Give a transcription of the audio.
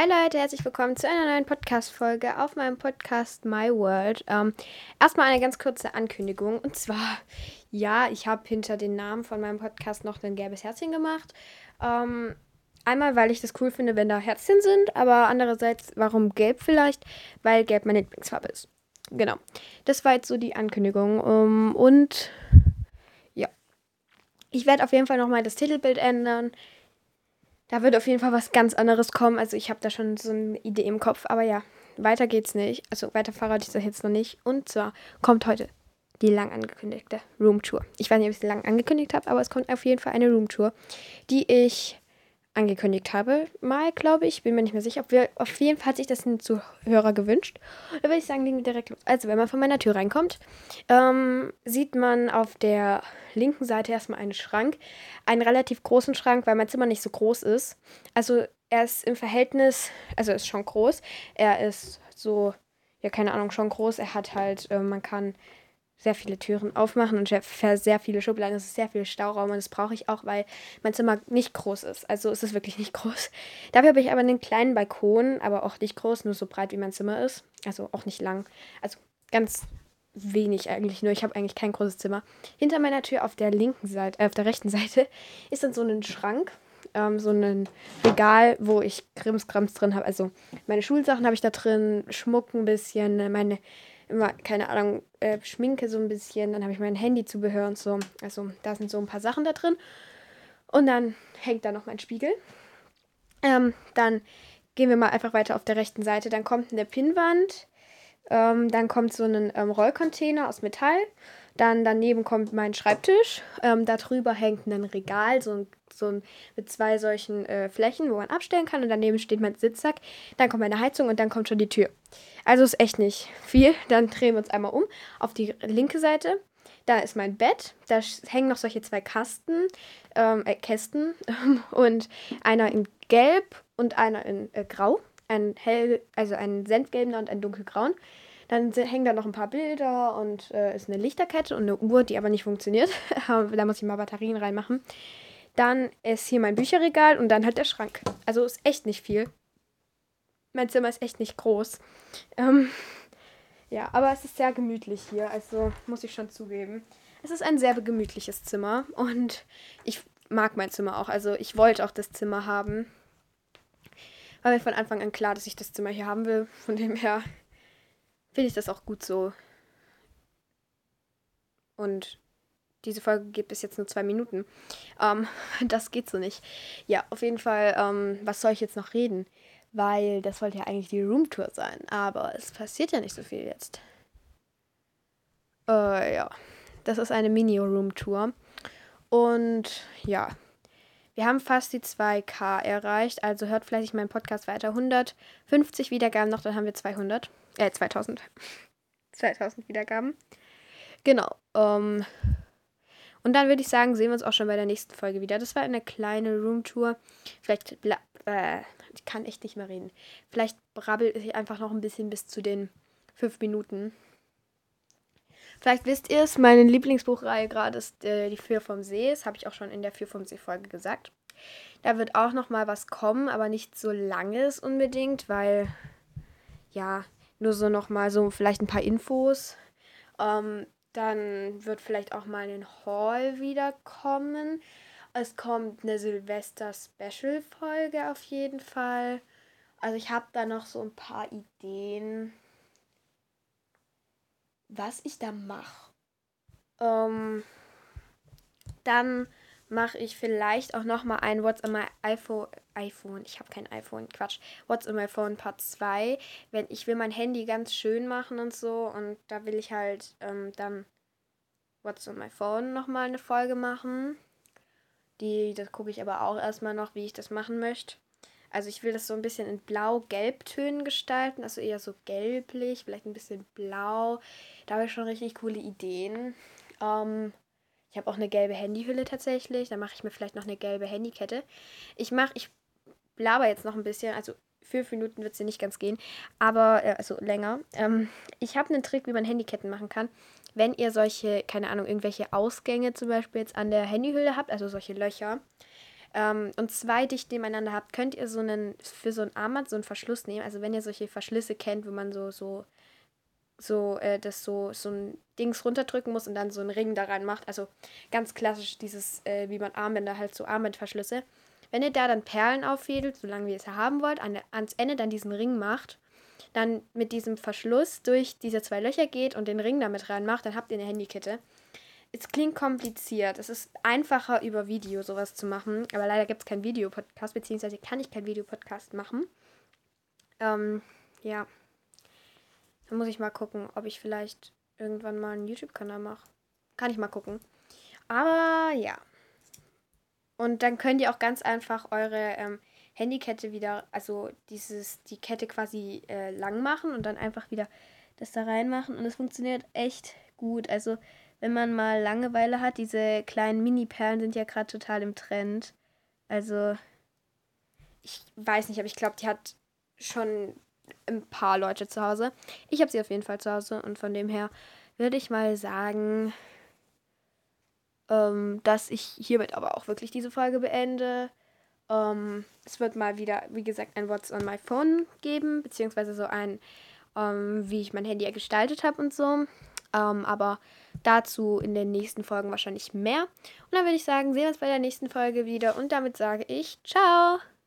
Hi Leute, herzlich willkommen zu einer neuen Podcast-Folge auf meinem Podcast My World. Ähm, erstmal eine ganz kurze Ankündigung. Und zwar, ja, ich habe hinter den Namen von meinem Podcast noch ein gelbes Herzchen gemacht. Ähm, einmal, weil ich das cool finde, wenn da Herzchen sind, aber andererseits, warum gelb vielleicht? Weil gelb meine Lieblingsfarbe ist. Genau. Das war jetzt so die Ankündigung. Ähm, und ja. Ich werde auf jeden Fall nochmal das Titelbild ändern. Da wird auf jeden Fall was ganz anderes kommen. Also ich habe da schon so eine Idee im Kopf. Aber ja, weiter geht's nicht. Also weiter verrate ich das jetzt noch nicht. Und zwar kommt heute die lang angekündigte Roomtour. Ich weiß nicht, ob ich sie lang angekündigt habe, aber es kommt auf jeden Fall eine Roomtour, die ich angekündigt habe. Mal, glaube ich. Bin mir nicht mehr sicher. Ob wir, auf jeden Fall hat sich das ein Zuhörer gewünscht. Da würde ich sagen, legen wir direkt los. Also, wenn man von meiner Tür reinkommt, ähm, sieht man auf der linken Seite erstmal einen Schrank. Einen relativ großen Schrank, weil mein Zimmer nicht so groß ist. Also, er ist im Verhältnis, also ist schon groß. Er ist so, ja, keine Ahnung, schon groß. Er hat halt, äh, man kann sehr viele Türen aufmachen und sehr viele Schubladen. Es ist sehr viel Stauraum und das brauche ich auch, weil mein Zimmer nicht groß ist. Also ist es wirklich nicht groß. Dafür habe ich aber einen kleinen Balkon, aber auch nicht groß, nur so breit wie mein Zimmer ist. Also auch nicht lang. Also ganz wenig eigentlich nur. Ich habe eigentlich kein großes Zimmer. Hinter meiner Tür auf der linken Seite, äh, auf der rechten Seite ist dann so ein Schrank. Ähm, so ein Regal, wo ich Krimskrams drin habe. Also meine Schulsachen habe ich da drin, Schmuck ein bisschen, meine immer, keine Ahnung, äh, Schminke so ein bisschen. Dann habe ich mein Handyzubehör und so. Also da sind so ein paar Sachen da drin. Und dann hängt da noch mein Spiegel. Ähm, dann gehen wir mal einfach weiter auf der rechten Seite. Dann kommt eine Pinnwand. Ähm, dann kommt so ein ähm, Rollcontainer aus Metall. Dann daneben kommt mein Schreibtisch. Ähm, darüber hängt ein Regal, so ein, so ein mit zwei solchen äh, Flächen, wo man abstellen kann. Und daneben steht mein Sitzsack. Dann kommt meine Heizung und dann kommt schon die Tür. Also ist echt nicht viel. Dann drehen wir uns einmal um auf die linke Seite. Da ist mein Bett. Da hängen noch solche zwei Kasten, ähm, äh, Kästen. und einer in Gelb und einer in äh, Grau. Ein hell, also ein senfgelbener und ein dunkelgrauen. Dann hängen da noch ein paar Bilder und äh, ist eine Lichterkette und eine Uhr, die aber nicht funktioniert. da muss ich mal Batterien reinmachen. Dann ist hier mein Bücherregal und dann halt der Schrank. Also ist echt nicht viel. Mein Zimmer ist echt nicht groß. Ähm, ja, aber es ist sehr gemütlich hier, also muss ich schon zugeben. Es ist ein sehr gemütliches Zimmer und ich mag mein Zimmer auch. Also ich wollte auch das Zimmer haben. War mir von Anfang an klar, dass ich das Zimmer hier haben will. Von dem her finde ich das auch gut so. Und diese Folge geht bis jetzt nur zwei Minuten. Ähm, das geht so nicht. Ja, auf jeden Fall, ähm, was soll ich jetzt noch reden? Weil das sollte ja eigentlich die Roomtour sein. Aber es passiert ja nicht so viel jetzt. Äh, ja. Das ist eine Mini-Roomtour. Und ja. Wir haben fast die 2K erreicht. Also hört fleißig meinen Podcast weiter. 150 Wiedergaben noch, dann haben wir 200. Äh, 2000. 2000 Wiedergaben. Genau. Ähm, und dann würde ich sagen, sehen wir uns auch schon bei der nächsten Folge wieder. Das war eine kleine Roomtour. Vielleicht, äh, ich kann echt nicht mehr reden. Vielleicht brabbel ich einfach noch ein bisschen bis zu den fünf Minuten. Vielleicht wisst ihr es, meine Lieblingsbuchreihe gerade ist äh, die Vier vom See. Das habe ich auch schon in der Vier vom See Folge gesagt. Da wird auch noch mal was kommen, aber nicht so langes unbedingt, weil ja, nur so noch mal so vielleicht ein paar Infos. Ähm, dann wird vielleicht auch mal ein Haul wiederkommen. Es kommt eine Silvester-Special-Folge auf jeden Fall. Also ich habe da noch so ein paar Ideen, was ich da mache. Ähm, dann mache ich vielleicht auch noch mal ein What's on my iPhone iPhone, ich habe kein iPhone, Quatsch. What's on my phone Part 2, wenn ich will mein Handy ganz schön machen und so und da will ich halt ähm, dann What's on my phone noch mal eine Folge machen. Die, das gucke ich aber auch erstmal noch, wie ich das machen möchte. Also ich will das so ein bisschen in blau-gelb-Tönen gestalten, also eher so gelblich, vielleicht ein bisschen blau. Da habe ich schon richtig coole Ideen. Ähm, ich habe auch eine gelbe Handyhülle tatsächlich. Da mache ich mir vielleicht noch eine gelbe Handykette. Ich mache, ich laber jetzt noch ein bisschen, also fünf Minuten wird es ja nicht ganz gehen, aber äh, also länger. Ähm, ich habe einen Trick, wie man Handyketten machen kann wenn ihr solche, keine Ahnung, irgendwelche Ausgänge zum Beispiel jetzt an der Handyhülle habt, also solche Löcher, ähm, und zwei dicht nebeneinander habt, könnt ihr so einen, für so ein Armband so einen Verschluss nehmen. Also wenn ihr solche Verschlüsse kennt, wo man so, so, so, äh, das so, so ein Dings runterdrücken muss und dann so einen Ring daran macht. Also ganz klassisch dieses, äh, wie man Armbänder halt so Armbandverschlüsse. Wenn ihr da dann Perlen auffädelt, solange wie ihr es haben wollt, an, ans Ende dann diesen Ring macht, dann mit diesem Verschluss durch diese zwei Löcher geht und den Ring damit reinmacht, dann habt ihr eine Handykette es klingt kompliziert. Es ist einfacher, über Video sowas zu machen. Aber leider gibt es keinen Videopodcast, beziehungsweise kann ich keinen Videopodcast machen. Ähm, ja. Dann muss ich mal gucken, ob ich vielleicht irgendwann mal einen YouTube-Kanal mache. Kann ich mal gucken. Aber ja. Und dann könnt ihr auch ganz einfach eure ähm, Handykette wieder, also dieses, die Kette quasi äh, lang machen und dann einfach wieder das da reinmachen. Und es funktioniert echt gut. Also wenn man mal Langeweile hat. Diese kleinen Mini-Perlen sind ja gerade total im Trend. Also, ich weiß nicht, aber ich glaube, die hat schon ein paar Leute zu Hause. Ich habe sie auf jeden Fall zu Hause und von dem her würde ich mal sagen, ähm, dass ich hiermit aber auch wirklich diese Folge beende. Ähm, es wird mal wieder, wie gesagt, ein What's on my phone geben, beziehungsweise so ein, ähm, wie ich mein Handy gestaltet habe und so. Ähm, aber dazu in den nächsten Folgen wahrscheinlich mehr. Und dann würde ich sagen, sehen wir uns bei der nächsten Folge wieder. Und damit sage ich, ciao!